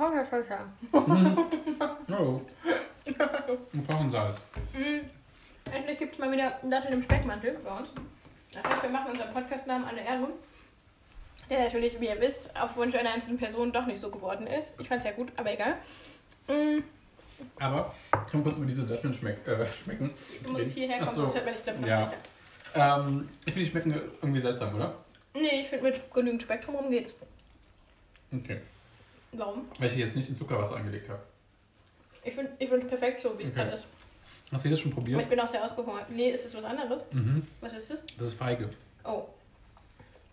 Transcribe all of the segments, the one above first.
Kocher Schulter. Oh. Und Kochensalz. Mhm. Endlich gibt es mal wieder Datteln im Speckmantel bei uns. Das heißt, wir machen unseren Podcastnamen alle Ehre. Der natürlich, wie ihr wisst, auf Wunsch einer einzelnen Person doch nicht so geworden ist. Ich fand's ja gut, aber egal. Mhm. Aber, ich kann kurz über diese Datteln schmeck, äh, schmecken. Du musst hierher kommen, Ach so. sonst hört man dich, glaube ich, noch Ja. nicht. Ähm, ich finde, die schmecken irgendwie seltsam, oder? Nee, ich finde, mit genügend Spektrum rum geht's. Okay. Warum? Weil ich jetzt nicht in Zuckerwasser angelegt habe. Ich finde ich find perfekt so, wie es Okay. gerade ist. Hast du das schon Aber probiert? ich bin auch sehr ausgehungert. Nee, ist das was anderes? Mhm. Was ist das? Das ist Feige. Oh.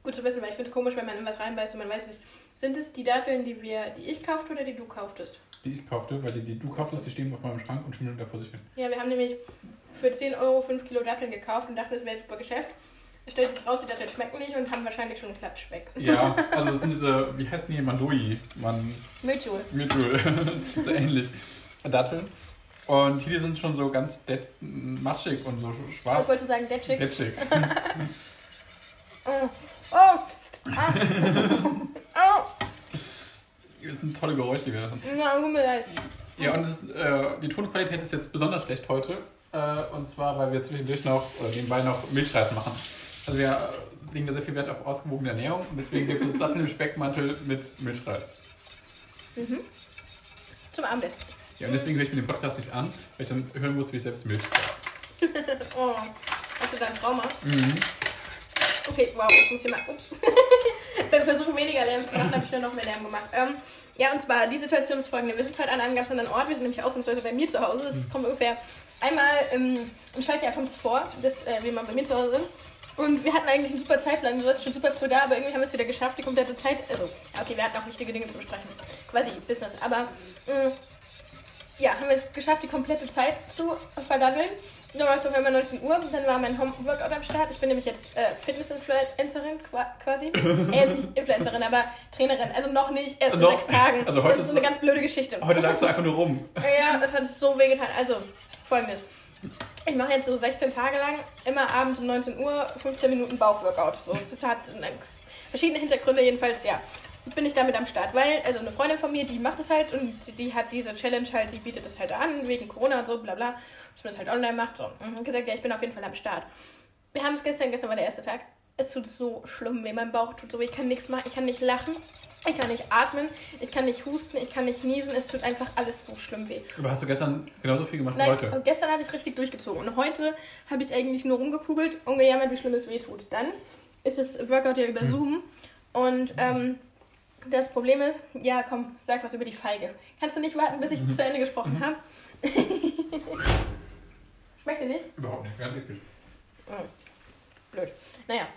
Gut zu wissen, weil ich finde es komisch, wenn man in was reinbeißt und man weiß nicht. Sind es die Datteln, die wir, die ich kaufte oder die du kauftest? Die ich kaufte, weil die, die du kauftest, die stehen auf meinem Schrank und schimmeln da vor sich hin. Ja, wir haben nämlich für 10 Euro 5 Kilo Datteln gekauft und dachten, das wäre ein super Geschäft. Stellt sich raus, die Datteln schmecken nicht und haben wahrscheinlich schon einen Klatschspeck. Ja, also das sind diese, wie heißen die? Mandoi. Man, Milchschul. Mittel. so ähnlich. Datteln. Und hier die sind schon so ganz matschig und so Ich schwarz. wollte sagen, Detschig. Detschig. Oh. Oh. Ah. oh. Das sind tolle Geräusche, die wir machen. Ja, tut mir leid. Ja, und das, äh, die Tonqualität ist jetzt besonders schlecht heute. Äh, und zwar, weil wir zwischendurch noch, oder nebenbei noch Milchreis machen. Also wir legen da sehr viel Wert auf ausgewogene Ernährung und deswegen gibt es Datteln im Speckmantel mit Milchreis. Mhm. Zum Abendessen. Ja, und deswegen höre ich mir den Podcast nicht an, weil ich dann hören muss, wie ich selbst Milch sage. Oh. Hast du da ein Trauma? Mhm. Okay, wow, ich muss hier mal. Ups. Beim Versuch, weniger Lärm zu machen, habe ich nur noch mehr Lärm gemacht. Ähm, ja, und zwar, die Situation ist folgende. Wir sind heute an einem ganz anderen Ort. Wir sind nämlich ausnahmsweise bei mir zu Hause. Es kommt ungefähr einmal ähm, im Schaltjahr kommt es vor, dass äh, wir mal bei mir zu Hause sind. Und wir hatten eigentlich einen super Zeitplan. Du warst schon super früh da, aber irgendwie haben wir es wieder geschafft, die komplette Zeit. Also, okay, wir hatten auch wichtige Dinge zu besprechen. Quasi Business. Aber, mh, ja, haben wir es geschafft, die komplette Zeit zu verdaddeln. Dann war es auf einmal 19 Uhr, dann war mein Home-Workout am Start. Ich bin nämlich jetzt äh, Fitness-Influencerin qua- quasi. äh, ist nicht Influencerin, aber Trainerin. Also noch nicht, erst in Noch- sechs Tagen. also heute das ist so eine ganz blöde Geschichte. Heute lagst du einfach nur rum. Ja, das hat so weh getan. Also, folgendes. Ich mache jetzt so 16 Tage lang, immer abends um 19 Uhr, 15 Minuten Bauchworkout. So, es hat äh, verschiedene Hintergründe, jedenfalls, ja. Bin ich damit am Start, weil, also eine Freundin von mir, die macht es halt und die hat diese Challenge halt, die bietet es halt an, wegen Corona und so, bla bla, dass man das halt online macht. So. Und gesagt, ja, ich bin auf jeden Fall am Start. Wir haben es gestern, gestern war der erste Tag. Es tut so schlimm weh, mein Bauch tut so weh, ich kann nichts machen, ich kann nicht lachen, ich kann nicht atmen, ich kann nicht husten, ich kann nicht niesen, es tut einfach alles so schlimm weh. Aber hast du gestern genauso viel gemacht wie Nein, heute? und gestern habe ich richtig durchgezogen. Und heute habe ich eigentlich nur rumgekugelt und gejammert, wie schlimm es weh tut. Dann ist das Workout ja über Zoom. Und ähm, das Problem ist, ja komm, sag was über die Feige. Kannst du nicht warten, bis ich zu Ende gesprochen habe? Schmeckt dir nicht? Überhaupt nicht, ganz eklig. Blöd. Naja.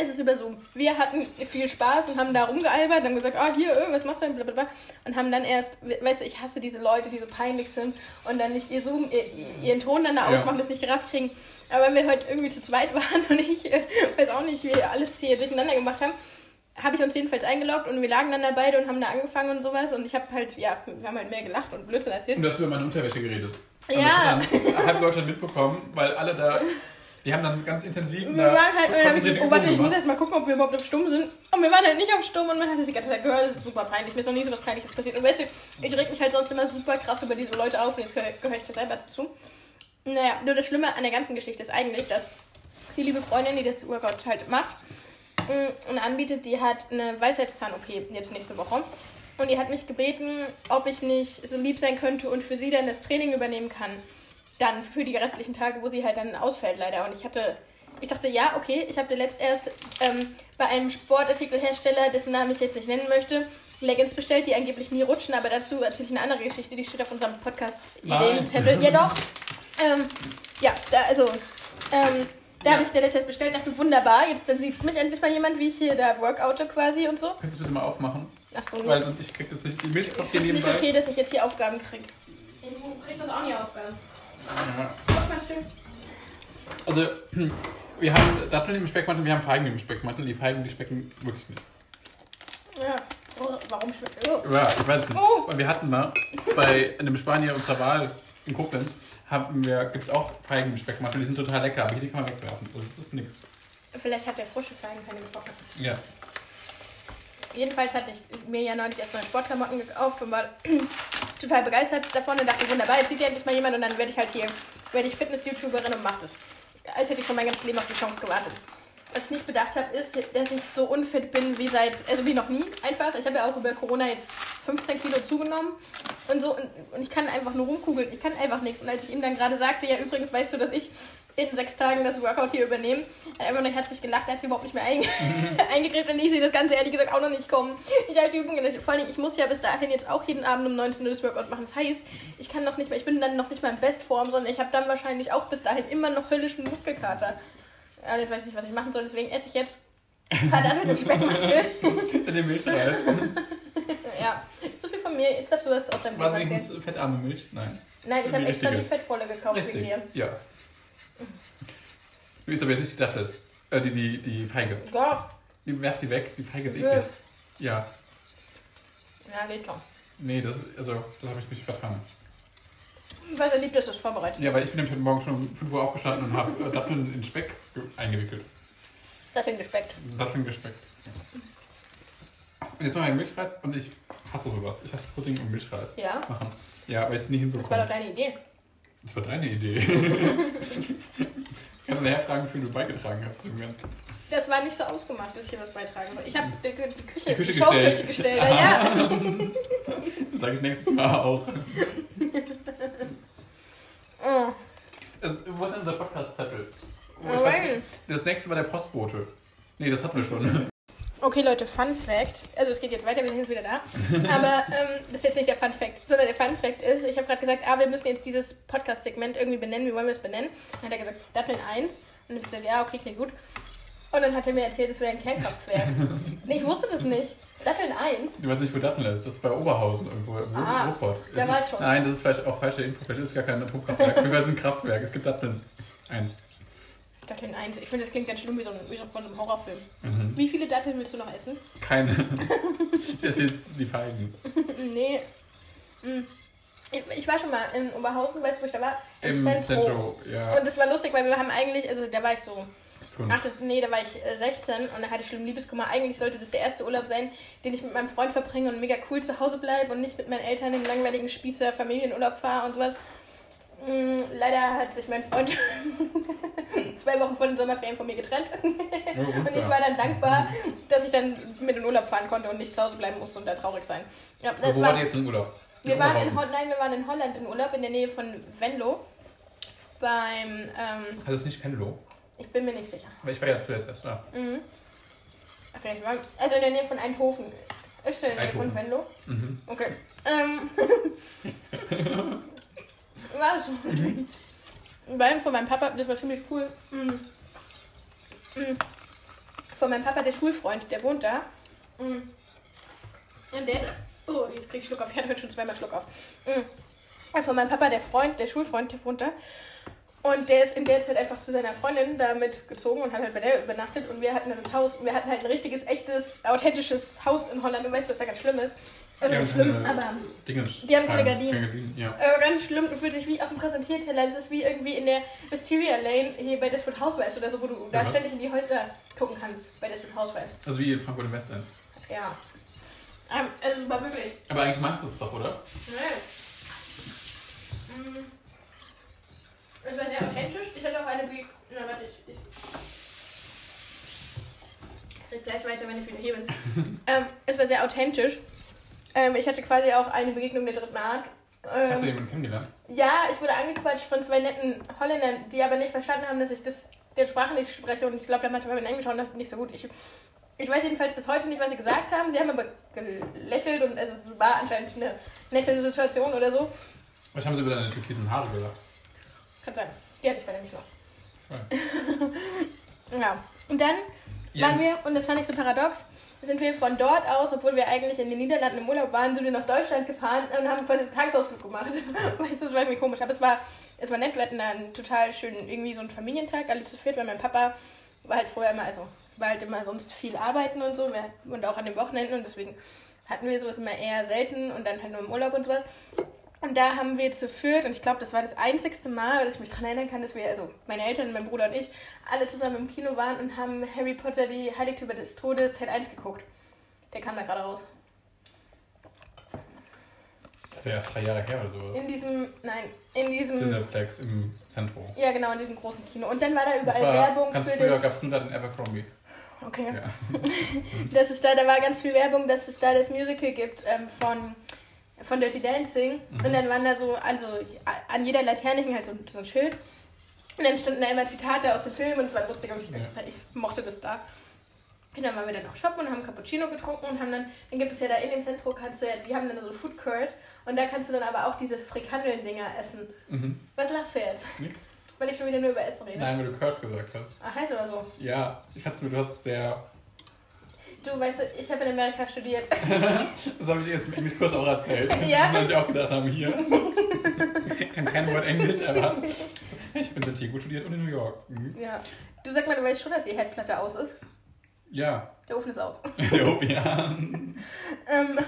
Es ist über Zoom. Wir hatten viel Spaß und haben da rumgealbert, haben gesagt, ah, hier, äh, was machst du denn, blablabla. Und haben dann erst, we- weißt du, ich hasse diese Leute, die so peinlich sind und dann nicht ihr Zoom, ihr, ihren Ton dann da Ja. ausmachen, das nicht gerafft kriegen. Aber wenn wir heute irgendwie zu zweit waren und ich äh, weiß auch nicht, wie wir alles hier durcheinander gemacht haben, habe ich uns jedenfalls eingeloggt und wir lagen dann da beide und haben da angefangen und sowas. Und ich habe halt, ja, wir haben halt mehr gelacht und Blödsinn erzählt. Und du hast über meine Unterwäsche geredet. Ja. Das hat Deutschland mitbekommen, weil alle da, die haben dann ganz intensiv Wir waren halt, konzentrierte oh warte, ich muss erst mal gucken, ob wir überhaupt auf Stumm sind. Und wir waren halt nicht auf Stumm und man hat das die ganze Zeit gehört. Das ist super peinlich. Mir ist noch nie so was Peinliches passiert. Und weißt du, ich reg mich halt sonst immer super krass über diese Leute auf und jetzt gehöre gehör ich da selber dazu. Naja, nur das Schlimme an der ganzen Geschichte ist eigentlich, dass die liebe Freundin, die das Workout halt macht mh, und anbietet, die hat eine Weisheitszahn-OP jetzt nächste Woche. Und die hat mich gebeten, ob ich nicht so lieb sein könnte und für sie dann das Training übernehmen kann. Dann für die restlichen Tage, wo sie halt dann ausfällt leider. Und ich hatte, ich dachte, ja, okay, ich habe letzt erst ähm, bei einem Sportartikelhersteller, dessen Namen ich jetzt nicht nennen möchte, Leggings bestellt, die angeblich nie rutschen, aber dazu erzähle ich eine andere Geschichte, die steht auf unserem Podcast Nein. Ideenzettel. Ja doch. Ähm, ja, da, also, ähm, da Ja. habe ich der letztes bestellt, dachte, wunderbar, jetzt dann sieht mich endlich mal jemand, wie ich hier da workoute quasi und so. Könntest du bitte mal aufmachen? Ach so, Weil nee. sonst ich krieg das nicht, die Milch kommt hier ist nicht nebenbei. okay, dass ich jetzt hier Aufgaben kriege. Du kriegst das auch nie Aufgaben. Ja. Also, wir haben Datteln im Speckmantel, wir haben Feigen im Speckmantel. Die Feigen, die schmecken wirklich nicht. Ja. Oh, warum schmeckt oh. Ja, ich weiß es nicht. Oh. Weil wir hatten mal bei einem Spanier unserer Wahl in Koblenz, haben wir, gibt es auch Feigen im Speckmantel. Die sind total lecker, aber hier die kann man wegwerfen. Also, das ist nichts. Vielleicht hat der frische Feigen keine getrocknet. Ja. Jedenfalls hatte ich mir ja neulich erstmal Sportklamotten gekauft und war total begeistert davon und dachte, wunderbar, jetzt sieht ja endlich mal jemand und dann werde ich halt hier, werde ich Fitness-YouTuberin und mache das. Als hätte ich schon mein ganzes Leben auf die Chance gewartet. Was ich nicht bedacht habe, ist, dass ich so unfit bin wie seit, also wie noch nie einfach. Ich habe ja auch über Corona jetzt 15 Kilo zugenommen und so und, und ich kann einfach nur rumkugeln. Ich kann einfach nichts. Und als ich ihm dann gerade sagte, ja übrigens weißt du, dass ich in sechs Tagen das Workout hier übernehme, hat er einfach nur herzlich gelacht, er hat überhaupt nicht mehr einge eingegriffen und ich sehe das Ganze ehrlich gesagt auch noch nicht kommen. Ich halte die Übung, vor allem ich muss ja bis dahin jetzt auch jeden Abend um 19 Uhr das Workout machen. Das heißt, ich kann noch nicht mehr, ich bin dann noch nicht mal in Bestform, sondern ich habe dann wahrscheinlich auch bis dahin immer noch höllischen Muskelkater. Und jetzt weiß ich nicht, was ich machen soll, deswegen esse ich jetzt ein paar Datteln und Speckmantel. In dem Milchreis. ja, so viel von mir. Jetzt darfst du was aus deinem War es wenigstens fettarme Milch? Nein. Nein, ich habe extra die fettvolle gekauft Richtig. dir. Ja. Du isst aber jetzt nicht die Dattel. Äh, die, die, die Feige. Doch. Die werft die weg. Die Feige ist eklig. Ja. Ja, geht schon. Nee, das, also, da habe ich mich vertan. Weil er liebt, dass du es vorbereitet Ja, weil ich bin nämlich heute Morgen schon um 5 Uhr aufgestanden und habe äh, Datteln in Speck ge- eingewickelt. Datteln gespeckt. Datteln gespeckt. Und jetzt machen wir einen Milchreis und ich hasse sowas. Ich hasse Pudding und Milchreis Ja, machen. Ja, weil ich es nie das war doch deine Idee. Das war deine Idee. Kannst du nachher fragen, wie viel du beigetragen hast dem Ganzen. Das war nicht so ausgemacht, dass ich hier was beitragen soll. Ich habe die, die Küche, Die Küche Schauküche gestellt. gestellt. Ja. Das sage ich nächstes Mal auch. Oh. Wo ist denn unser Podcast-Zettel? Oh. Das nächste war der Postbote. Nee, das hatten wir schon. Okay, Leute, Fun Fact. Also, es geht jetzt weiter, wir sind jetzt wieder da. Aber ähm, das ist jetzt nicht der Fun Fact, sondern der Fun Fact ist, ich habe gerade gesagt, ah, wir müssen jetzt dieses Podcast-Segment irgendwie benennen. Wie wollen wir es benennen? Dann hat er gesagt, Datteln 1. Und ich habe gesagt, ja, okay, klingt gut. Und dann hat er mir erzählt, es wäre ein Kernkraftwerk. nee, ich wusste das nicht. Datteln 1? Ich weiß nicht, wo Datteln ist. Das ist bei Oberhausen irgendwo. Wo- Ah, Ruppert. da war schon. Nein, das ist falsch, auch falsche Info. Vielleicht ist es gar kein Atomkraftwerk. Wir sind ein Kraftwerk. Es gibt Datteln. Eins. Datteln 1. Ich finde, das klingt ganz schlimm wie so, ein, wie so von einem Horrorfilm. Mhm. Wie viele Datteln willst du noch essen? Keine. Das ist jetzt die Feigen. nee. Mm. Ich, war schon mal in Oberhausen, weißt du, wo ich da war? Im Zentrum, ja. Und das war lustig, weil wir haben eigentlich, also da war ich so. Ach, das, nee, da war ich äh, 16 und da hatte ich schlimm Liebeskummer. Eigentlich sollte das der erste Urlaub sein, den ich mit meinem Freund verbringe und mega cool zu Hause bleibe und nicht mit meinen Eltern im langweiligen Spießer Familienurlaub fahre und sowas. Mm, leider hat sich mein Freund zwei Wochen vor den Sommerferien von mir getrennt. Oh, Und ich war dann dankbar, dass ich dann mit in den Urlaub fahren konnte und nicht zu Hause bleiben musste und da traurig sein. Ja, das Wo war, wart ihr jetzt im Urlaub? wir waren in nein, wir waren in Holland in Urlaub in der Nähe von Venlo. Beim, ähm, Also es ist nicht Venlo. ich bin mir nicht sicher. Aber ich war ja zuerst erst da. Mhm. Vielleicht war, also in der Nähe von Eindhoven. Ist in der Nähe von. Venlo? Mhm. Okay. Ähm. Was? Mhm. Weil von meinem Papa, das war ziemlich cool. Mhm. Mhm. Von meinem Papa, der Schulfreund, der wohnt da. Mhm. Und der. Oh, jetzt krieg ich Schluck auf. Ich hatte schon zweimal Schluck auf. Mhm. Und Von meinem Papa, der Freund, der Schulfreund, der wohnt da. Und der ist in der Zeit einfach zu seiner Freundin da mitgezogen und hat halt bei der übernachtet. Und wir hatten das Haus, wir hatten halt ein richtiges, echtes, authentisches Haus in Holland. Und weißt du, was da ganz schlimm ist? Also haben schlimm, keine aber Dinge Die haben keine Gardinen. Gardinen, ja. äh, ganz schlimm. Du fühlst dich wie auf dem Präsentierteller. Das ist wie irgendwie in der Wisteria Lane hier bei Desperate Housewives oder so, wo du da Ja. ständig in die Häuser gucken kannst bei Desperate Housewives. Also wie in Frankfurt im Westend. Ja. Ähm, also es war wirklich. Aber eigentlich magst du es doch, oder? Nee. Mm. Es war sehr authentisch. Ich hatte auch eine Be Na, warte, ich. ich red gleich weiter, wenn ich wieder hier bin. ähm, es war sehr authentisch. Ähm, ich hatte quasi auch eine Begegnung der dritten Art. Ähm, Hast du jemanden kennengelernt? ja, ich wurde angequatscht von zwei netten Holländern, die aber nicht verstanden haben, dass ich das, der Sprache nicht spreche. Und ich glaube, der manchmal in Englisch auch noch nicht so gut. Ich, ich weiß jedenfalls bis heute nicht, was sie gesagt haben. Sie haben aber gelächelt und also es war anscheinend eine nette Situation oder so. Was haben sie über deine türkisen Haare gelacht? Kann sein. Die hatte ich dann nämlich noch. Ja. Und dann waren wir, und das fand ich so paradox, sind wir von dort aus, obwohl wir eigentlich in den Niederlanden im Urlaub waren, sind wir nach Deutschland gefahren und haben quasi einen Tagesausflug gemacht. weißt du, das war irgendwie komisch. Aber es war, es war nett, wir hatten da einen total schönen, irgendwie so einen Familientag, alle zu viert, weil mein Papa war halt vorher immer, also war halt immer sonst viel arbeiten und so und auch an den Wochenenden und deswegen hatten wir sowas immer eher selten und dann halt nur im Urlaub und sowas. Und da haben wir zu viert, und ich glaube, das war das einzigste Mal, dass ich mich daran erinnern kann, dass wir, also meine Eltern, mein Bruder und ich, alle zusammen im Kino waren und haben Harry Potter, die Heiligtümer des Todes, Teil 1 geguckt. Der kam da gerade raus. Das ist ja erst drei Jahre her oder sowas. In diesem, nein, in diesem, Cineplex im Zentrum. ja genau, in diesem großen Kino. Und dann war da überall war Werbung ganz für früher das. gab es nur da den Abercrombie. Okay. Ja. Das ist da, da war ganz viel Werbung, dass es da das Musical gibt ähm, von, von Dirty Dancing. Mhm. Und dann waren da so, also an jeder Laterne hing halt so, so ein Schild. Und dann standen da immer Zitate aus dem Film und es war lustig, und ich, Ja. ich mochte das da. Und dann waren wir dann auch shoppen und haben Cappuccino getrunken und haben dann, dann gibt es ja da in dem Zentrum, kannst du ja, die haben dann so Food Court und da kannst du dann aber auch diese Frikandeln-Dinger essen. Mhm. Was lachst du jetzt? Nix? Weil ich schon wieder nur über Essen rede. Nein, weil du Kurt gesagt hast. Ach, halt oder so. Ja, ich hatte mir, du hast sehr. Du, weißt du, ich habe in Amerika studiert. Das habe ich dir jetzt im Englischkurs auch erzählt. Ja. Weil ich auch gedacht habe, hier. Ich kann kein Wort Englisch, aber. Ich bin in Santiago studiert und in New York. Mhm. Ja. Du sag mal, du weißt schon, dass die Herdplatte aus ist. Ja. Der Ofen ist aus. Jo, ja. Ähm,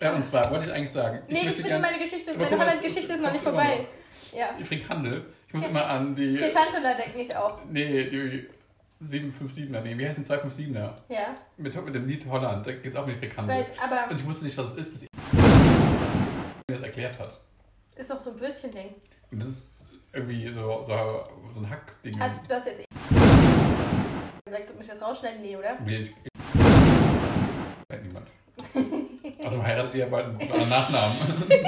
ja. Und zwar wollte ich eigentlich sagen, ich nee, ich bin gerne. meine Geschichte, meine Holland-Geschichte es ist noch nicht vorbei. Ja. Die Frikandel. Ich muss immer an die. Fritantula denke ich auch. Nee, die 757er. Nee, wie heißt denn 257er? Ja, Mit, mit dem Lied Holland. Da geht es auch um die ich Frikandel. weiß, aber Und ich wusste nicht, was es ist, bis ich mir das erklärt hat. ist doch so ein Würstchen-Ding. Und das ist irgendwie so, so, so ein Hackding. Hast du hast jetzt gesagt, du möchtest das rausschneiden? Nee, oder? Nee, ich. Kennt niemand. Also heiratet ihr bald einen Nachnamen.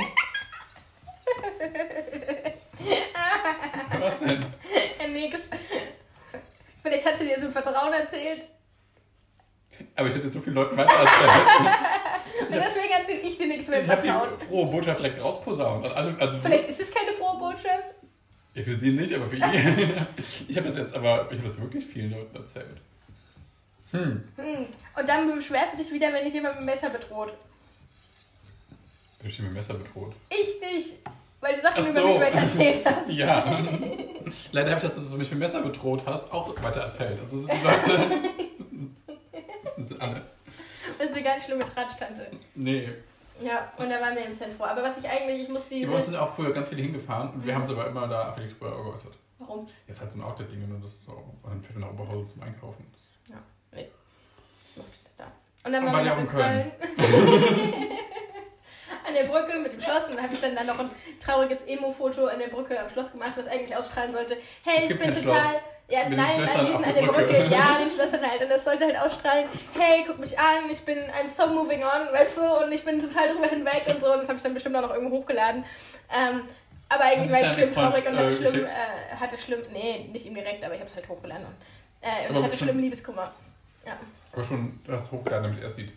Was denn? Ja, nix. Vielleicht hat sie dir so ein Vertrauen erzählt. Aber ich hätte jetzt so vielen Leuten weiter erzählt. Und deswegen erzähle ich dir nichts mehr Ich habe Vertrauen. die frohe Botschaft direkt rausposaunt. Und alle, also Vielleicht ist es keine frohe Botschaft. Ja, für sie nicht, aber für ihn. ich habe das jetzt aber, ich habe das wirklich vielen Leuten erzählt. Hm. Hm. Und dann beschwerst du dich wieder, wenn dich jemand mit dem Messer bedroht. Bin ich mit dem Messer bedroht. Ich dich. Weil du Sachen Ach über so. mich weiter erzählt hast. Ja. Leider habe ich das, dass du mich mit dem Messer bedroht hast, auch weiter erzählt. Also sind die Leute. wissen sie alle. Das ist eine ganz schlimme Tratschkante. Nee. Ja, und da waren wir im Zentrum. Aber was ich eigentlich, ich muss Wir uns diese... sind auch früher ganz viele hingefahren und wir Mhm. haben es aber immer da affektiv drüber geäußert. Warum? Jetzt halt so ein Outlet-Ding und das ist so. Und dann fährt man nach Oberhausen zum Einkaufen. Das Ich mochte das da. Und dann Und waren wir auch in in Köln. Der Brücke mit dem Schloss und dann habe ich dann, dann noch ein trauriges Emo-Foto an der Brücke am Schloss gemacht, was eigentlich ausstrahlen sollte. Hey, ich bin total. Schloss. Ja, Mit nein, nein, die sind an der Brücke. Brücke. Ja, den Schlössern halt. Und das sollte halt ausstrahlen. Hey, guck mich an, ich bin, I'm so moving on, weißt du, und ich bin total drüber hinweg und so. Und das habe ich dann bestimmt auch noch irgendwo hochgeladen. Ähm, aber eigentlich war ich schlimm traurig und hatte äh, schlimm, äh, hatte schlimm, nee, nicht ihm direkt, aber ich habe es halt hochgeladen. Und, äh, ich hatte schlimm Liebeskummer. Ja. Aber schon, du hast es hochgeladen, damit er es sieht.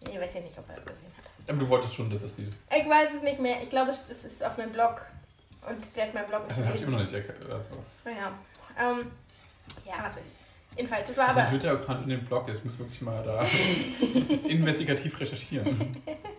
Ich weiß ja nicht, ob er das gesehen hat. Aber du wolltest schon, dass er es sieht. Ich weiß es nicht mehr. Ich glaube, es es ist auf meinem Blog. Und der hat meinen Blog nicht Also, habe ich immer noch nicht erkannt. Also, Ja. Ähm, ja, was weiß ich. Jedenfalls, das war also aber. Twitter-Account in dem Blog, ich muss wirklich mal da investigativ recherchieren.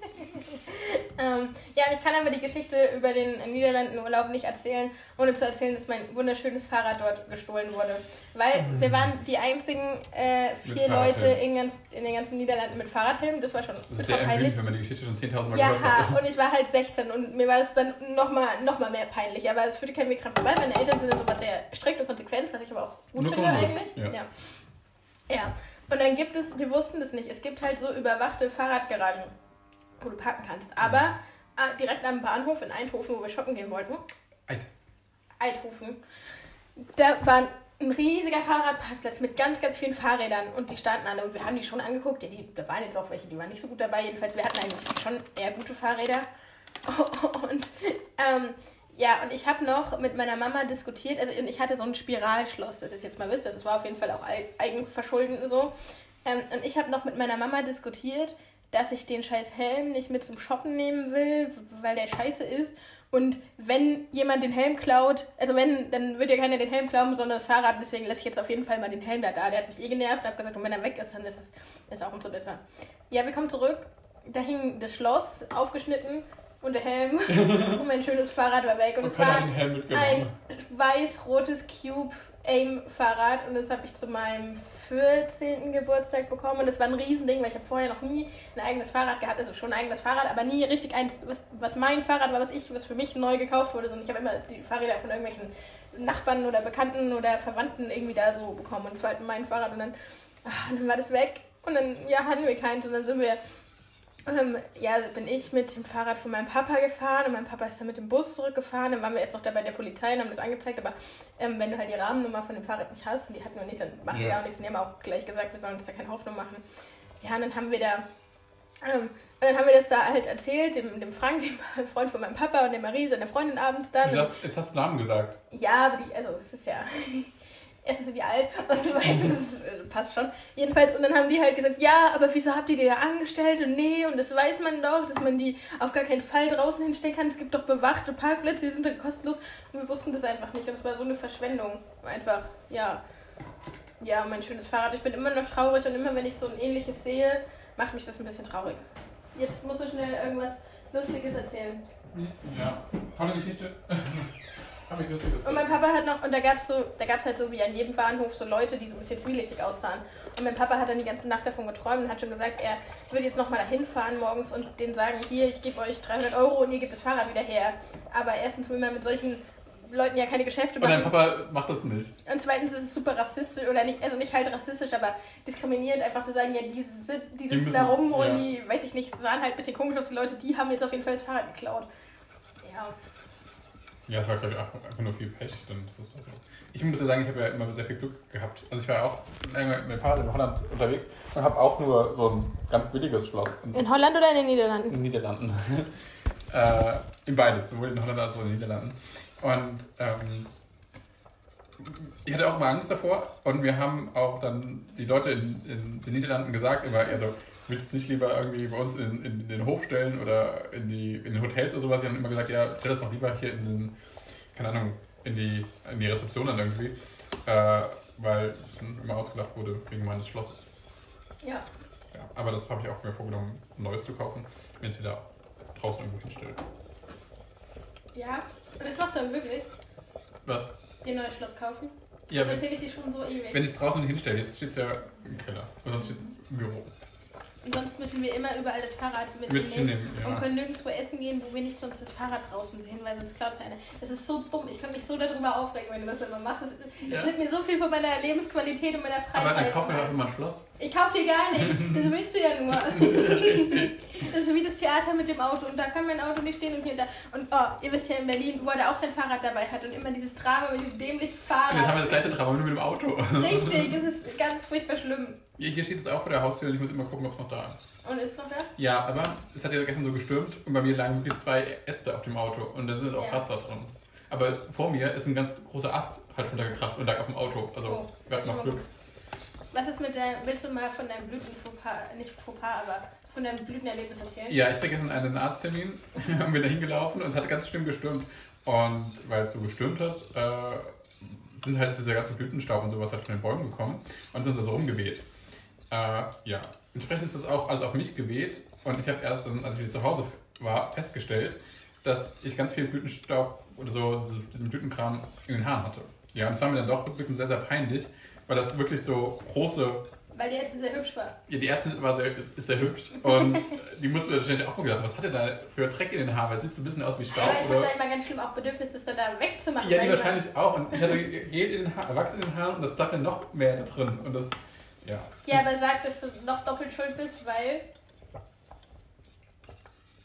Ähm, ja, und ich kann aber die Geschichte über den Niederlandenurlaub nicht erzählen, ohne zu erzählen, dass mein wunderschönes Fahrrad dort gestohlen wurde. Weil wir waren die einzigen äh, vier Leute in, ganz, in den ganzen Niederlanden mit Fahrradhelm. Das war schon Das ist sehr peinlich. wenn man die Geschichte schon 10.000 Mal Ja, gehört hat. und ich war halt 16 und mir war es dann nochmal noch mal mehr peinlich. Aber es führte kein Weg dran vorbei. Meine Eltern sind sowas sehr strikt und konsequent, was ich aber auch gut Nur finde eigentlich. ja. ja. Ja. Und dann gibt es, wir wussten das nicht, es gibt halt so überwachte Fahrradgaragen, wo du parken kannst. Aber äh, direkt am Bahnhof in Eindhoven, wo wir shoppen gehen wollten, Eid. Eindhoven, da war ein riesiger Fahrradparkplatz mit ganz, ganz vielen Fahrrädern und die standen alle und wir haben die schon angeguckt. Ja, die, da waren jetzt auch welche, die waren nicht so gut dabei. Jedenfalls, wir hatten eigentlich schon eher gute Fahrräder. Und ähm, ja, und ich habe noch mit meiner Mama diskutiert. Also ich hatte so ein Spiralschloss, das ist jetzt mal wisst. Das war auf jeden Fall auch eig- eigenverschuldet so. Ähm, und ich habe noch mit meiner Mama diskutiert, dass ich den scheiß Helm nicht mit zum Shoppen nehmen will, weil der scheiße ist. Und wenn jemand den Helm klaut, also wenn, dann wird ja keiner den Helm klauen, sondern das Fahrrad. Deswegen lasse ich jetzt auf jeden Fall mal den Helm da da. Der hat mich eh genervt und habe gesagt, und wenn er weg ist, dann ist es ist auch umso besser. Ja, wir kommen zurück. Da hing das Schloss aufgeschnitten und der Helm und mein schönes Fahrrad war weg. Und, Und es war ein weiß-rotes Cube Aim Fahrrad und das habe ich zu meinem 14. Geburtstag bekommen und das war ein Riesending, weil ich habe vorher noch nie ein eigenes Fahrrad gehabt, also schon ein eigenes Fahrrad, aber nie richtig eins, was, was mein Fahrrad war, was ich, was für mich neu gekauft wurde, sondern ich habe immer die Fahrräder von irgendwelchen Nachbarn oder Bekannten oder Verwandten irgendwie da so bekommen und es war halt mein Fahrrad und dann, und dann war das weg Und dann, ja, hatten wir keins. Und dann sind wir, ähm, ja, bin ich mit dem Fahrrad von meinem Papa gefahren und mein Papa ist dann mit dem Bus zurückgefahren. Dann waren wir erst noch da bei der Polizei und haben das angezeigt. Aber ähm, wenn du halt die Rahmennummer von dem Fahrrad nicht hast, die hatten wir nicht, dann machen wir Ja. auch nichts. Und die haben auch gleich gesagt, wir sollen uns da keine Hoffnung machen. Ja, und dann haben wir da ähm, und dann haben wir das da halt erzählt, dem, dem Frank, dem Freund von meinem Papa und der Marie, seiner Freundin abends dann. Du hast, jetzt hast du Namen gesagt. Ja, aber die, also es ist ja. Erstens sind die alt und zweitens äh, passt schon. Jedenfalls, und dann haben die halt gesagt, ja, aber wieso habt ihr die da angestellt? Und nee, und das weiß man doch, dass man die auf gar keinen Fall draußen hinstellen kann. Es gibt doch bewachte Parkplätze, die sind doch kostenlos. Und wir wussten das einfach nicht. Und es war so eine Verschwendung. Einfach, ja. Ja, mein schönes Fahrrad. Ich bin immer noch traurig und immer wenn ich so ein ähnliches sehe, macht mich das ein bisschen traurig. Jetzt musst du schnell irgendwas Lustiges erzählen. Ja, tolle Geschichte. Und mein Papa hat noch, und da gab es so, da gab es halt so wie an jedem Bahnhof so Leute, die so ein bisschen zwielichtig aussahen. Und mein Papa hat dann die ganze Nacht davon geträumt und hat schon gesagt, er würde jetzt nochmal dahin fahren morgens und denen sagen, hier, ich gebe euch 300 Euro und ihr gebt das Fahrrad wieder her. Aber erstens will man mit solchen Leuten ja keine Geschäfte Und dein machen. Papa macht das nicht. Und zweitens ist es super rassistisch, oder nicht, also nicht halt rassistisch, aber diskriminierend einfach zu sagen, ja, die, die sitzen müssen- da rum und ja. die, weiß ich nicht, sahen halt ein bisschen komisch aus, die Leute, die haben jetzt auf jeden Fall das Fahrrad geklaut. Ja. Ja, es war, glaube ich, einfach, einfach nur viel Pech. Dann das so. Ich muss ja sagen, ich habe ja immer sehr viel Glück gehabt. Also ich war ja auch mit dem Fahrrad in Holland unterwegs und habe auch nur so ein ganz billiges Schloss in In Holland oder in den Niederlanden? in den Niederlanden. äh, in beides, sowohl in Holland als auch in den Niederlanden. Und ähm, ich hatte auch mal Angst davor und wir haben auch dann die Leute in, in den Niederlanden gesagt, immer, also willst du nicht lieber irgendwie bei uns in, in den Hof stellen oder in, die, in den Hotels oder sowas? Die haben immer gesagt, ja, stell das doch lieber hier in den, keine Ahnung, in die, in die Rezeption dann irgendwie, äh, weil es dann immer ausgelacht wurde wegen meines Schlosses. Ja. Ja, aber das habe ich auch mir vorgenommen, ein neues zu kaufen, wenn es wieder draußen irgendwo hinstellt. Ja, das machst du dann wirklich? Was? Dir ein neues Schloss kaufen? Ja, das wenn, erzähle ich dir schon so ewig. wenn ich es draußen hinstelle, jetzt steht es ja im Keller, oder sonst steht es im Büro. Und sonst müssen wir immer überall das Fahrrad mitnehmen. Mit hinnehmen, Und ja. können nirgendwo essen gehen, wo wir nicht sonst das Fahrrad draußen sehen, weil sonst klaut es einer. Das ist so dumm. Ich kann mich so darüber aufregen, wenn du das immer machst. Es, Ja. nimmt mir so viel von meiner Lebensqualität und meiner Aber Freizeit. dann kaufen wir doch immer ein Schloss. ich kaufe dir gar nichts. Das willst du ja nur. Das ist wie das Theater mit dem Auto. Und da kann mein Auto nicht stehen und hier und da. Und oh, ihr wisst ja in Berlin, wo er da auch sein Fahrrad dabei hat und immer dieses Drama mit diesem dämlichen Und jetzt haben wir Fahrrad. das gleiche Drama nur mit dem Auto. Richtig, es ist ganz furchtbar schlimm. Hier hier steht es auch vor der Haustür und ich muss immer gucken, ob es noch da ist. Und ist noch da? Ja, aber es hat ja gestern so gestürmt und bei mir lagen wirklich zwei Äste auf dem Auto und da sind auch Ja. Kratzer drin. Aber vor mir ist ein ganz großer Ast halt runtergekracht und lag auf dem Auto. Also Oh, wir hatten noch Glück. Was ist mit der, willst du mal von deinem Blütenfauxpas, nicht Fauxpas, aber von deinem Blütenerlebnis erzählen? Ja, ich hatte gestern einen Arzttermin, haben wir da hingelaufen und es hat ganz schlimm gestürmt. Und weil es so gestürmt hat, äh, sind halt dieser ganze Blütenstaub und sowas halt von den Bäumen gekommen und sind da so rumgeweht. Äh, ja, entsprechend ist das auch alles auf mich geweht und ich habe erst dann, als ich wieder zu Hause war, festgestellt, dass ich ganz viel Blütenstaub oder so, diese- diesen Blütenkram in den Haaren hatte. Ja, und es war mir dann doch rückblickend sehr, sehr peinlich, weil das wirklich so große Weil die jetzt sehr hübsch war. ja, die Ärztin war sehr, ist, ist sehr hübsch und die musste wahrscheinlich auch mal gedacht, was hat er da für Dreck in den Haaren? Weil es sieht so ein bisschen aus wie Staub. Aber ich Oder? da immer ganz schlimm auch Bedürfnis, das dann da wegzumachen. Ja, die wahrscheinlich auch. Und ich hatte Gel in den Haaren, Wachs in den Haaren und das bleibt dann noch mehr da drin. Und das, ja. Ja, aber sag, dass du noch doppelt schuld bist, weil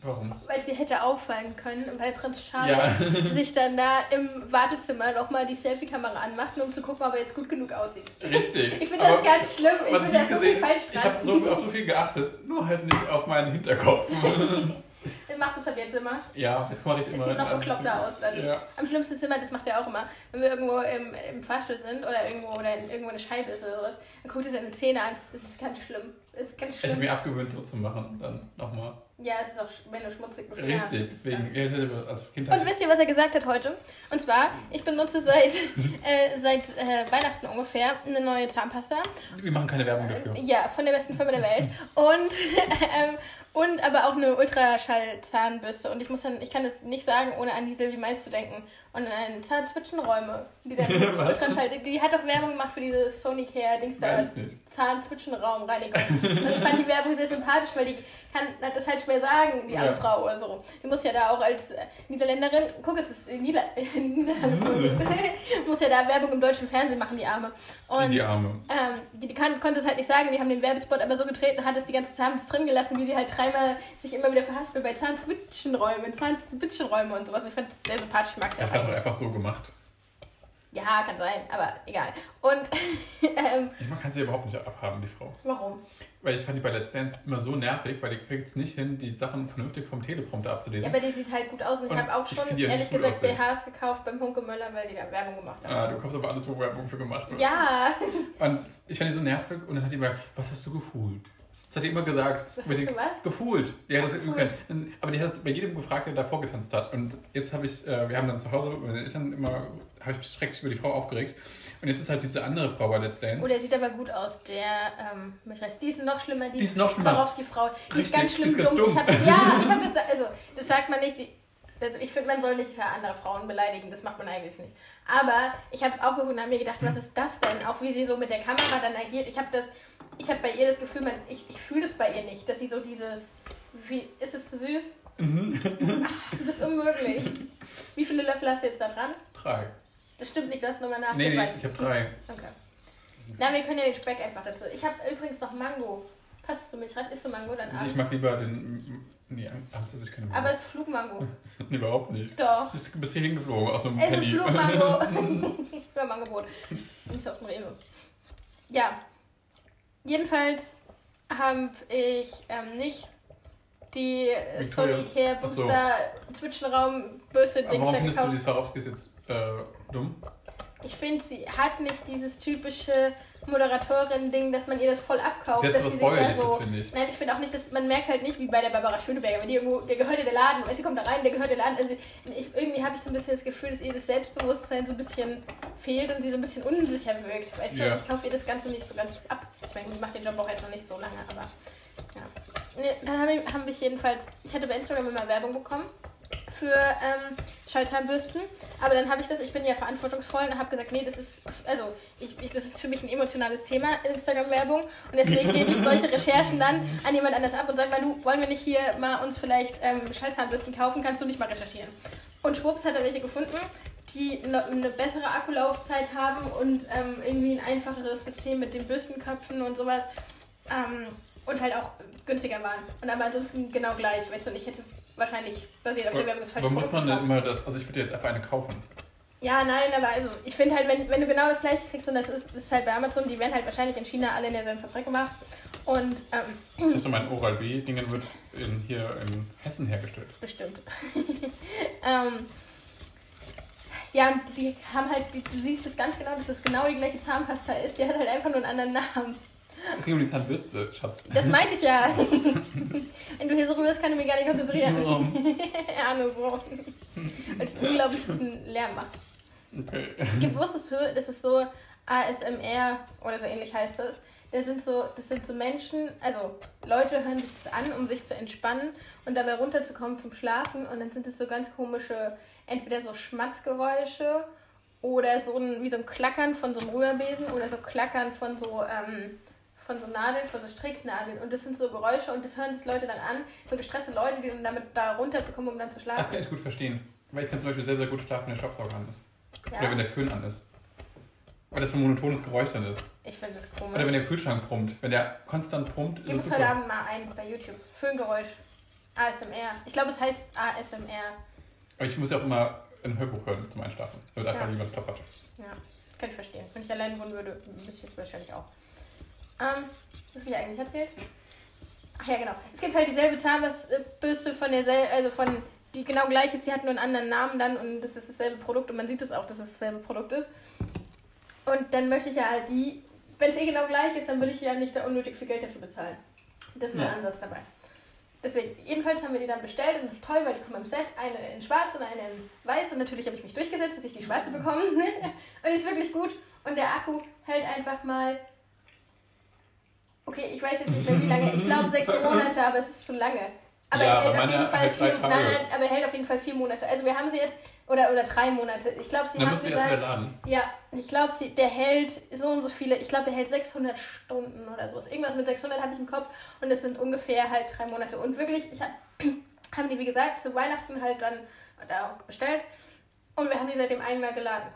Warum? weil dir hätte auffallen können, weil Prinz Charles Ja, sich dann da im Wartezimmer nochmal die Selfie-Kamera anmacht, nur um zu gucken, ob er jetzt gut genug aussieht. richtig. Ich finde das ganz schlimm. Ich finde das so viel gesehen falsch ich habe so, auf so viel geachtet, nur halt nicht auf meinen Hinterkopf. Du machst das ab jetzt immer. ja, jetzt mache ich Es immer. sieht noch bekloppter aus dann. Ja. Am schlimmsten ist immer, das macht er auch immer, wenn wir irgendwo im, im Fahrstuhl sind oder irgendwo oder in, irgendwo eine Scheibe ist oder sowas, dann guckt er seine Zähne an. Das ist ganz schlimm. Das ist ganz Ich habe schlimm. mir abgewöhnt, so zu machen. Dann nochmal. Ja, es ist auch, wenn du schmutzig bist. Richtig, deswegen. Ich hätte als Kind Und wisst ihr, was er gesagt hat heute? Und zwar, ich benutze seit, äh, seit äh, Weihnachten ungefähr eine neue Zahnpasta. wir machen keine Werbung dafür. Ja, von der besten Firma der Welt. Und, ähm, und aber auch eine Ultraschall-Zahnbürste. Und ich muss dann, ich kann das nicht sagen, ohne an die Silvi Mais zu denken. Und dann Zahnzwischenräume. Die, dann, Was? halt, die hat doch Werbung gemacht für diese Sony Care Dings da. Weiß ich nicht. Zahnzwischenraumreinigung. Und ich fand die Werbung sehr sympathisch, weil die kann das halt schwer sagen, die Ja. arme Frau oder so. Die muss ja da auch als äh, Niederländerin, guck, es ist Nieder muss ja da Werbung im deutschen Fernsehen machen, die Arme. Und die Arme. ähm, die, die kann, konnte es halt nicht sagen, die haben den Werbespot aber so getreten, hat es die ganze Zeit drin gelassen, wie sie halt dreimal sich immer wieder verhaspelt bei Zahnzwischenräumen, Zahnzwischenräume und sowas. Und ich fand es sehr sympathisch, ich mag es ja eigentlich. einfach so gemacht. Ja, kann sein, aber egal. Und ähm, Ich mag, kann sie überhaupt nicht abhaben, die Frau. warum? Weil ich fand die bei Let's Dance immer so nervig, weil die kriegt es nicht hin, die Sachen vernünftig vom Teleprompter Ja, abzulesen. aber die sieht halt gut aus und ich Und habe auch ich schon, ja ehrlich gesagt, aussehen. BHs gekauft beim Hunke Möller, weil die da Werbung gemacht haben. ah, du kaufst aber alles, wo Werbung für gemacht wird. Ja, Und ich fand die so nervig und dann hat die immer, was hast du gefühlt? Das hat die immer gesagt. Was hast du was? Gefühlt. Die hat das üben können. Aber die hat es bei jedem gefragt, der davor getanzt hat. Und jetzt habe ich, äh, wir haben dann zu Hause mit meinen Eltern immer, habe ich mich schrecklich über die Frau aufgeregt. Und jetzt ist halt diese andere Frau bei Let's Dance. oh, der sieht aber gut aus, der, ähm, mich reißt. Die ist noch schlimmer, die, Die ist noch schlimmer. Die ist ganz die schlimm ist ganz dumm. dumm. Ich hab, ja, ich habe das, also, das sagt man nicht, die, ich finde, man soll nicht andere Frauen beleidigen, das macht man eigentlich nicht. Aber ich habe es auch geguckt und habe mir gedacht, was ist das denn? Auch wie sie so mit der Kamera dann agiert. Ich habe das, ich habe bei ihr das Gefühl, man, ich, ich fühle das bei ihr nicht, dass sie so dieses, wie, ist es zu süß? Mhm. Ach, du bist unmöglich. Wie viele Löffel hast du jetzt da dran? Drei. Das stimmt nicht, du hast nochmal Nee, nee, nachgesagt. ich habe drei. Okay. Na, wir können ja den Speck einfach dazu. Ich habe übrigens noch Mango. Passt zu Milchreis? Isst du Mango dann abends? Ich mag lieber den. Nee, abends esse ich keine Aber es ist Flugmango. Nee, überhaupt nicht. Doch. Du bist hier hingeflogen aus einem Es ist Penny. Flugmango. Über Mangobrot. Nicht aus dem Rewe. Ja. Jedenfalls habe ich ähm, nicht die. Sony Care Ach so. Booster Zwischenraum Bürste Dings warum da findest du gekauft. die Swarovskis jetzt äh, dumm? Ich finde, sie hat nicht dieses typische Moderatorin-Ding, dass man ihr das voll abkauft. Das ist dass jetzt was sie sich da Bäuerliches, so finde ich. Nein, ich finde auch nicht, dass man merkt halt nicht, wie bei der Barbara Schöneberger, wenn die irgendwo, der gehört ihr der Laden, weißt du, sie kommt da rein, der gehört ihr Laden. Also ich, irgendwie habe ich so ein bisschen das Gefühl, dass ihr das Selbstbewusstsein so ein bisschen fehlt und sie so ein bisschen unsicher wirkt. Weißt Ja. du, ich kaufe ihr das Ganze nicht so ganz ab. Ich meine, ich mache den Job auch jetzt noch nicht so lange, aber ja. Nee, Dann habe ich, hab ich jedenfalls, ich hatte bei Instagram immer Werbung bekommen für ähm, Schallzahnbürsten. Aber dann habe ich das, ich bin ja verantwortungsvoll und habe gesagt, nee, das ist, also ich, ich, das ist für mich ein emotionales Thema, Instagram-Werbung. Und deswegen gebe ich solche Recherchen dann an jemand anders ab und sage mal, du, wollen wir nicht hier mal uns vielleicht ähm, Schallzahnbürsten kaufen, kannst du nicht mal recherchieren. Und schwupps hat er welche gefunden, die ne- eine bessere Akkulaufzeit haben und ähm, irgendwie ein einfacheres System mit den Bürstenköpfen und sowas. Ähm, und halt auch günstiger waren. Und aber ansonsten genau gleich, weißt du, und ich hätte wahrscheinlich basiert auf der Werbung das Aber muss man denn immer das. Also, ich würde jetzt einfach eine kaufen. Ja, nein, aber also, ich finde halt, wenn, wenn du genau das gleiche kriegst, und das ist, das ist halt bei Amazon, die werden halt wahrscheinlich in China alle in derselben Fabrik gemacht. Und ähm, Ich dachte, mein Oral-B-Dingen wird in, hier in Hessen hergestellt. bestimmt. ähm, ja, und die haben halt, du siehst es ganz genau, dass es genau die gleiche Zahnpasta ist. Die hat halt einfach nur einen anderen Namen. Es ging um die Zahnbürste, Schatz. Das meinte ich ja. Wenn du hier so rührst, kann ich mich gar nicht konzentrieren. ja, nur so. Weil es unglaublich diesen Lärm macht. Okay. Gibt- Wusstest du, das ist so ASMR oder so ähnlich heißt das. Das sind so, das sind so Menschen, also Leute hören sich das an, um sich zu entspannen und dabei runterzukommen zum Schlafen. Und dann sind es so ganz komische, entweder so Schmatzgeräusche oder so ein, wie so ein Klackern von so einem Rührbesen oder so Klackern von so, ähm, von so Nadeln, von so Stricknadeln. Und das sind so Geräusche und das hören sich Leute dann an. So gestresste Leute, die dann damit da runterzukommen, um dann zu Das schlafen. kann ich gut verstehen. Weil ich kann zum Beispiel sehr, sehr gut schlafen, wenn der Staubsauger an ist. Oder wenn Ja, der Föhn an ist. Oder das so ein monotones Geräusch dann ist. ich finde das komisch. Oder wenn der Kühlschrank brummt. Wenn der konstant brummt, ist Gib es es heute. Abend mal ein bei YouTube. Föhngeräusch. ASMR. Ich glaube, es heißt ASMR. Aber ich muss ja auch immer ein Hörbuch hören zum Einschlafen. Damit einfach Ja. niemand Stopp hat. Ja, kann ich verstehen. Wenn ich allein wohnen würde, müsste ich es wahrscheinlich auch. Ähm, was habe ich eigentlich erzählt? Ach ja, genau. Es gibt halt dieselbe Zahnbürste von derselben, also von, die genau gleich ist, die hat nur einen anderen Namen dann und das ist dasselbe Produkt und man sieht es auch, dass es dasselbe Produkt ist. Und dann möchte ich ja halt die, wenn es eh genau gleich ist, dann will ich ja nicht da unnötig viel Geld dafür bezahlen. Das ist mein Ja. Ansatz dabei. Deswegen, jedenfalls haben wir die dann bestellt und das ist toll, weil die kommen im Set, eine in schwarz und eine in weiß und natürlich habe ich mich durchgesetzt, dass ich die schwarze bekomme und die ist wirklich gut und der Akku hält einfach mal, okay, ich weiß jetzt nicht mehr wie lange, ich glaube sechs Monate, aber es ist zu lange. Aber Ja, er aber hält auf meine jeden Fall vier, nein, nein, aber er hält auf jeden Fall vier Monate. Also wir haben sie jetzt, oder, oder drei Monate. Ich glaube, sie Dann haben gesagt, ja, ich glaube, der hält so und so viele, ich glaube, der hält 600 Stunden oder so. Irgendwas mit 600 habe ich im Kopf und es sind ungefähr halt drei Monate. Und wirklich, ich habe haben die, wie gesagt, zu Weihnachten halt dann da auch bestellt und wir haben die seitdem einmal geladen.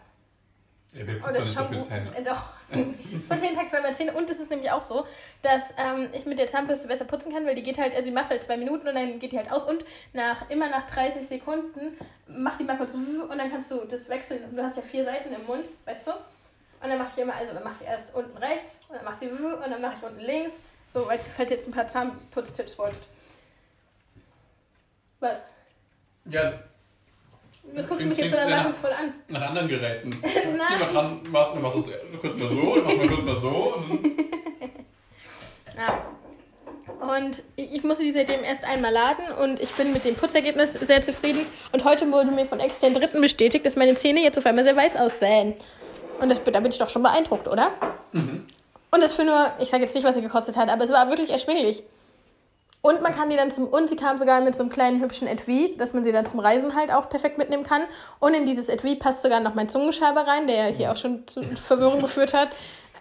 Ja, wir Und putzen nicht so viel. Zähne. Äh, doch. Von jeden Tag zweimal Zähne. Und es ist nämlich auch so, dass ähm, ich mit der Zahnbürste besser putzen kann, weil die geht halt, also die macht halt zwei Minuten und dann geht die halt aus. Und nach immer nach 30 Sekunden macht die mal kurz und dann kannst du das wechseln. Und du hast ja vier Seiten im Mund, weißt du? Und dann mache ich immer, also dann mache ich erst unten rechts und dann macht sie und dann mache ich unten links. So, weil falls ihr jetzt ein paar Zahnputztipps wolltet. Was? Ja, Was guckst du mich jetzt so erwartungsvoll an? nach anderen Geräten. Nein. Geh mal dran, machst, machst es kurz mal so, machst mal kurz mal so. Und Ja. Und ich ich musste die seitdem erst einmal laden und ich bin mit dem Putzergebnis sehr zufrieden. Und heute wurde mir von externen Dritten bestätigt, dass meine Zähne jetzt auf einmal sehr weiß aussehen. Und das, da bin ich doch schon beeindruckt, oder? Und das für nur, ich sage jetzt nicht, was sie gekostet hat, aber es war wirklich erschwinglich. Und man kann die dann zum, und sie kam sogar mit so einem kleinen hübschen Etui, dass man sie dann zum Reisen halt auch perfekt mitnehmen kann. Und in dieses Etui passt sogar noch mein Zungenschaber rein, der hier auch schon zu Verwirrung geführt hat.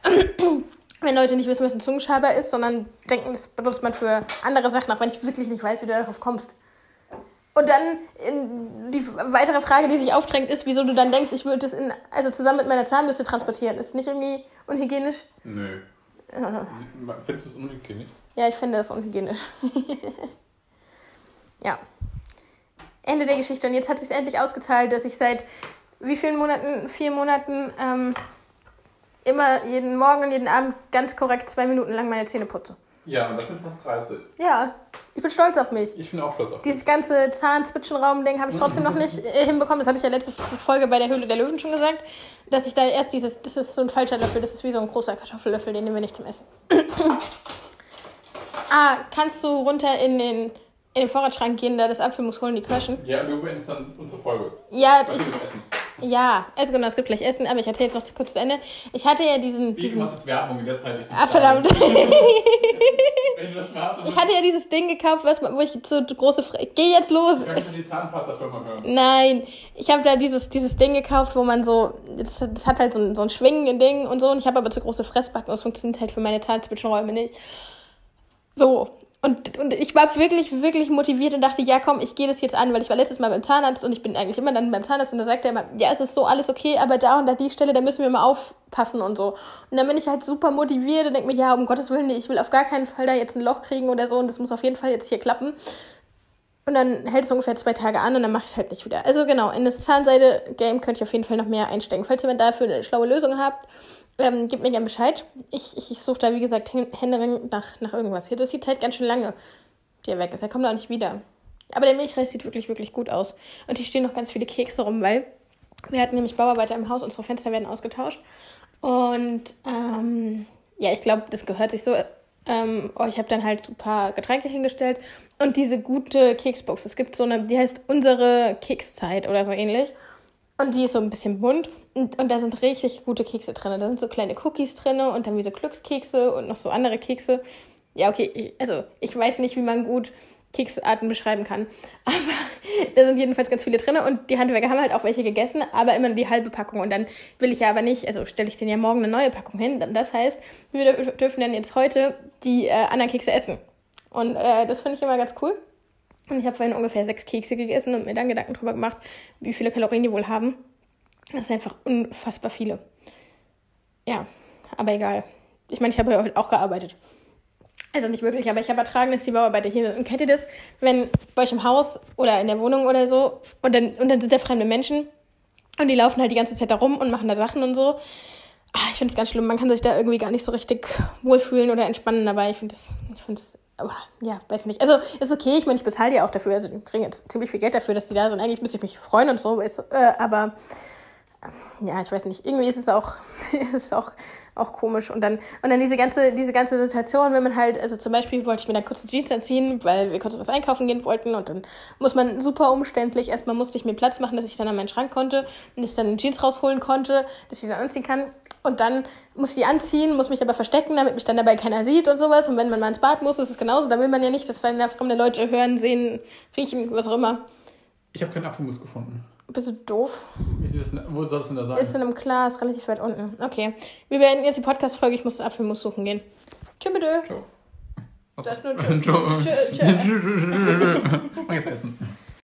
Wenn Leute nicht wissen, was ein Zungenschaber ist, sondern denken, das benutzt man für andere Sachen, auch wenn ich wirklich nicht weiß, wie du darauf kommst. Und dann die weitere Frage, die sich aufdrängt, ist, wieso du dann denkst, ich würde es in, also zusammen mit meiner Zahnbürste transportieren. Ist nicht irgendwie unhygienisch? Nö. Findest du es unhygienisch? Ja, ich finde es unhygienisch. ja. Ende der Geschichte. Und jetzt hat sich endlich ausgezahlt, dass ich seit wie vielen Monaten? Vier Monaten ähm, immer jeden Morgen und jeden Abend ganz korrekt zwei Minuten lang meine Zähne putze. Ja, und das sind fast 30. Ja, ich bin stolz auf mich. Ich bin auch stolz auf dich. Dieses ganze Zahnzwischenraum-Ding habe ich trotzdem noch nicht äh, hinbekommen. Das habe ich ja letzte Folge bei der Höhle der Löwen schon gesagt. Dass ich da erst dieses, das ist so ein falscher Löffel, das ist wie so ein großer Kartoffellöffel, den nehmen wir nicht zum Essen. Ah, kannst du runter in den, in den Vorratsschrank gehen, da das Apfelmus holen, die Kirschen? Ja, du beendest dann unsere Folge. Ja, Was ich, wir essen. ja, also genau, es gibt gleich Essen, aber ich erzähle jetzt noch kurz zu Ende. Ich hatte ja diesen, Wie, du diesen machst jetzt Werbung in der Zeit. Ich ah verdammt. Wenn du das machst, Ich hatte ja dieses Ding gekauft, was, wo ich so große, Fre Geh jetzt los! kannst du die Zahnpasta-Firma hören. Nein, ich habe da dieses, dieses Ding gekauft, wo man so, das, das hat halt so ein, so ein schwingenden Ding und so und ich habe aber zu große Fressbacken und es funktioniert halt für meine Zahnzwischenräume nicht. So. Und, und ich war wirklich, wirklich motiviert und dachte, ja komm, ich gehe das jetzt an, weil ich war letztes Mal beim Zahnarzt und ich bin eigentlich immer dann beim Zahnarzt und da sagt er immer, ja, es ist so alles okay, aber da und da die Stelle, da müssen wir mal aufpassen und so. Und dann bin ich halt super motiviert und denke mir, ja, um Gottes Willen, ich will auf gar keinen Fall da jetzt ein Loch kriegen oder so und das muss auf jeden Fall jetzt hier klappen. Und dann hält es ungefähr zwei Tage an und dann mache ich es halt nicht wieder. Also genau, in das Zahnseide-Game könnte ich auf jeden Fall noch mehr einsteigen. Falls jemand dafür eine schlaue Lösung habt, ähm, gebt mir gerne Bescheid. Ich, ich, ich suche da, wie gesagt, Hän- händeringend nach, nach irgendwas. Hier, das sieht halt ganz schön lange, die er weg ist. Er kommt auch nicht wieder. Aber der Milchreis sieht wirklich, wirklich gut aus. Und hier stehen noch ganz viele Kekse rum, weil wir hatten nämlich Bauarbeiter im Haus, unsere Fenster werden ausgetauscht. Und ähm, ja, ich glaube, das gehört sich so. Ähm, oh, ich habe dann halt ein paar Getränke hingestellt und diese gute Keksbox. Es gibt so eine, die heißt unsere Kekszeit oder so ähnlich. Und die ist so ein bisschen bunt. Und, und da sind richtig gute Kekse drin. Da sind so kleine Cookies drin und dann wie so Glückskekse und noch so andere Kekse. Ja, okay, ich, also ich weiß nicht, wie man gut Keksarten beschreiben kann. Aber da sind jedenfalls ganz viele drin und die Handwerker haben halt auch welche gegessen, aber immer nur die halbe Packung. Und dann will ich ja aber nicht, also stelle ich denen ja morgen eine neue Packung hin. Das heißt, wir dür- dürfen dann jetzt heute die äh, anderen Kekse essen. Und äh, das finde ich immer ganz cool. Und ich habe vorhin ungefähr sechs Kekse gegessen und mir dann Gedanken drüber gemacht, wie viele Kalorien die wohl haben. Das sind einfach unfassbar viele. Ja, aber egal. Ich meine, ich habe ja heute auch gearbeitet. Also nicht wirklich, aber ich habe ertragen, dass die Bauarbeiter hier sind. Und kennt ihr das, wenn bei euch im Haus oder in der Wohnung oder so und dann, und dann sind da fremde Menschen und die laufen halt die ganze Zeit da rum und machen da Sachen und so. Ah, ich finde es ganz schlimm. Man kann sich da irgendwie gar nicht so richtig wohlfühlen oder entspannen dabei. Ich finde das, aber ja, weiß nicht. Also ist okay. Ich meine, ich bezahle die auch dafür. Also die kriegen jetzt ziemlich viel Geld dafür, dass die da sind. Eigentlich müsste ich mich freuen und so. Ist, äh, aber ja, ich weiß nicht, irgendwie ist es auch, ist es auch, auch komisch. Und dann, und dann diese ganze, diese ganze Situation, wenn man halt, also zum Beispiel wollte ich mir dann kurz eine Jeans anziehen, weil wir kurz was einkaufen gehen wollten und dann muss man super umständlich, erstmal musste ich mir Platz machen, dass ich dann an meinen Schrank konnte und ich dann eine Jeans rausholen konnte, dass ich die dann anziehen kann. Und dann muss ich die anziehen, muss mich aber verstecken, damit mich dann dabei keiner sieht und sowas. Und wenn man mal ins Bad muss, ist es genauso. Da will man ja nicht, dass dann fremde Leute hören, sehen, riechen, was auch immer. Ich habe keinen Apfelmus gefunden. Bist du doof? Das wo soll es denn da sein? Ist in einem Glas relativ weit unten. Okay. Wir beenden jetzt die Podcast-Folge. Ich muss den Apfelmus suchen gehen. Tschüss, bitte. Ciao. Das ist nur Ciao. Tschö. Tschö. Tschö. Mach jetzt essen.